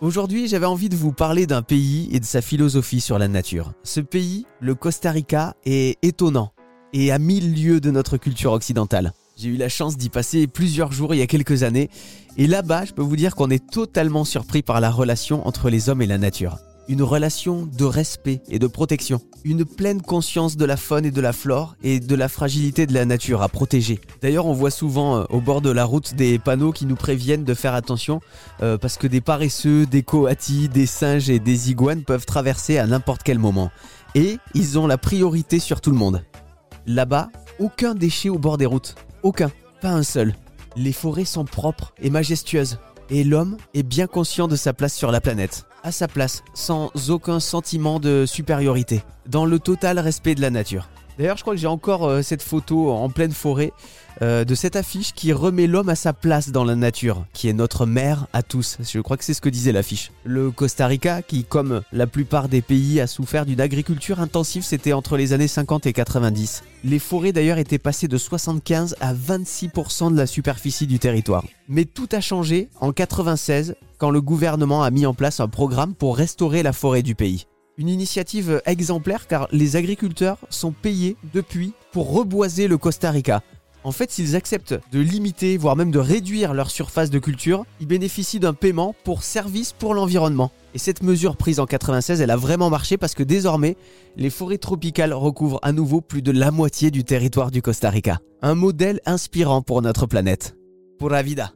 Aujourd'hui, j'avais envie de vous parler d'un pays et de sa philosophie sur la nature. Ce pays, le Costa Rica, est étonnant et à mille lieues de notre culture occidentale. J'ai eu la chance d'y passer plusieurs jours il y a quelques années et là-bas, je peux vous dire qu'on est totalement surpris par la relation entre les hommes et la nature une relation de respect et de protection, une pleine conscience de la faune et de la flore et de la fragilité de la nature à protéger. D'ailleurs, on voit souvent euh, au bord de la route des panneaux qui nous préviennent de faire attention euh, parce que des paresseux, des coatis, des singes et des iguanes peuvent traverser à n'importe quel moment. Et ils ont la priorité sur tout le monde. Là-bas, aucun déchet au bord des routes. Aucun. Pas un seul. Les forêts sont propres et majestueuses. Et l'homme est bien conscient de sa place sur la planète à sa place, sans aucun sentiment de supériorité, dans le total respect de la nature. D'ailleurs, je crois que j'ai encore euh, cette photo en pleine forêt euh, de cette affiche qui remet l'homme à sa place dans la nature, qui est notre mère à tous. Je crois que c'est ce que disait l'affiche. Le Costa Rica, qui comme la plupart des pays a souffert d'une agriculture intensive, c'était entre les années 50 et 90. Les forêts d'ailleurs étaient passées de 75 à 26% de la superficie du territoire. Mais tout a changé en 96 quand le gouvernement a mis en place un programme pour restaurer la forêt du pays. Une initiative exemplaire car les agriculteurs sont payés depuis pour reboiser le Costa Rica. En fait, s'ils acceptent de limiter, voire même de réduire leur surface de culture, ils bénéficient d'un paiement pour service pour l'environnement. Et cette mesure prise en 96, elle a vraiment marché parce que désormais, les forêts tropicales recouvrent à nouveau plus de la moitié du territoire du Costa Rica. Un modèle inspirant pour notre planète. Pour la vida.